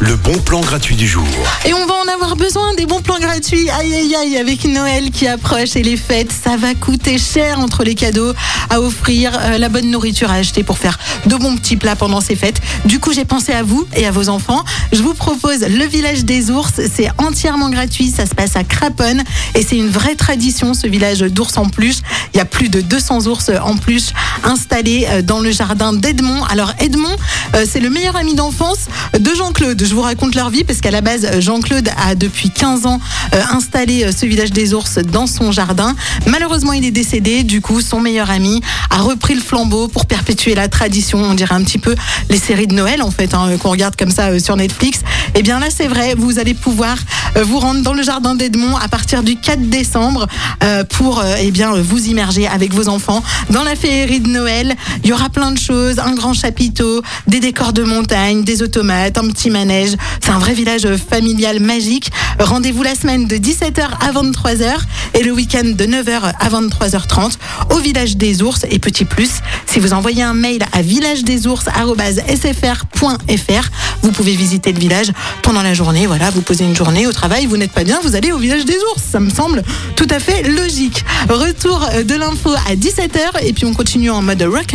Le bon plan gratuit du jour. Et on va en avoir besoin des bons plans gratuits. Aïe aïe aïe, avec Noël qui approche et les fêtes, ça va coûter cher entre les cadeaux à offrir, euh, la bonne nourriture à acheter pour faire de bons petits plats pendant ces fêtes. Du coup, j'ai pensé à vous et à vos enfants. Je vous propose le village des ours. C'est entièrement gratuit. Ça se passe à Craponne et c'est une vraie tradition, ce village d'ours en plus. Il y a plus de 200 ours en plus installés euh, dans le jardin d'Edmond. Alors Edmond, euh, c'est le meilleur ami d'enfance de Jean-Claude. Je vous raconte leur vie parce qu'à la base, Jean-Claude a depuis 15 ans euh, installé ce village des ours dans son jardin. Malheureusement, il est décédé. Du coup, son meilleur ami a repris le flambeau pour perpétuer la tradition. On dirait un petit peu les séries de Noël en fait hein, qu'on regarde comme ça sur Netflix. Et eh bien là, c'est vrai. Vous allez pouvoir vous rendre dans le jardin d'Edmond à partir du 4 décembre pour eh bien vous immerger avec vos enfants dans la féerie de Noël. Il y aura plein de choses, un grand chapiteau, des décors de montagne, des automates, un petit manège. C'est un vrai village familial magique. Rendez-vous la semaine de 17h à 23h et le week-end de 9h à 23h30 au village des ours. Et petit plus, si vous envoyez un mail à villagedesOurs.sfr.fr, vous pouvez visiter le village pendant la journée. Voilà, vous posez une journée au travail, vous n'êtes pas bien, vous allez au village des ours. Ça me semble tout à fait logique. Retour de l'info à 17h et puis on continue en mode rock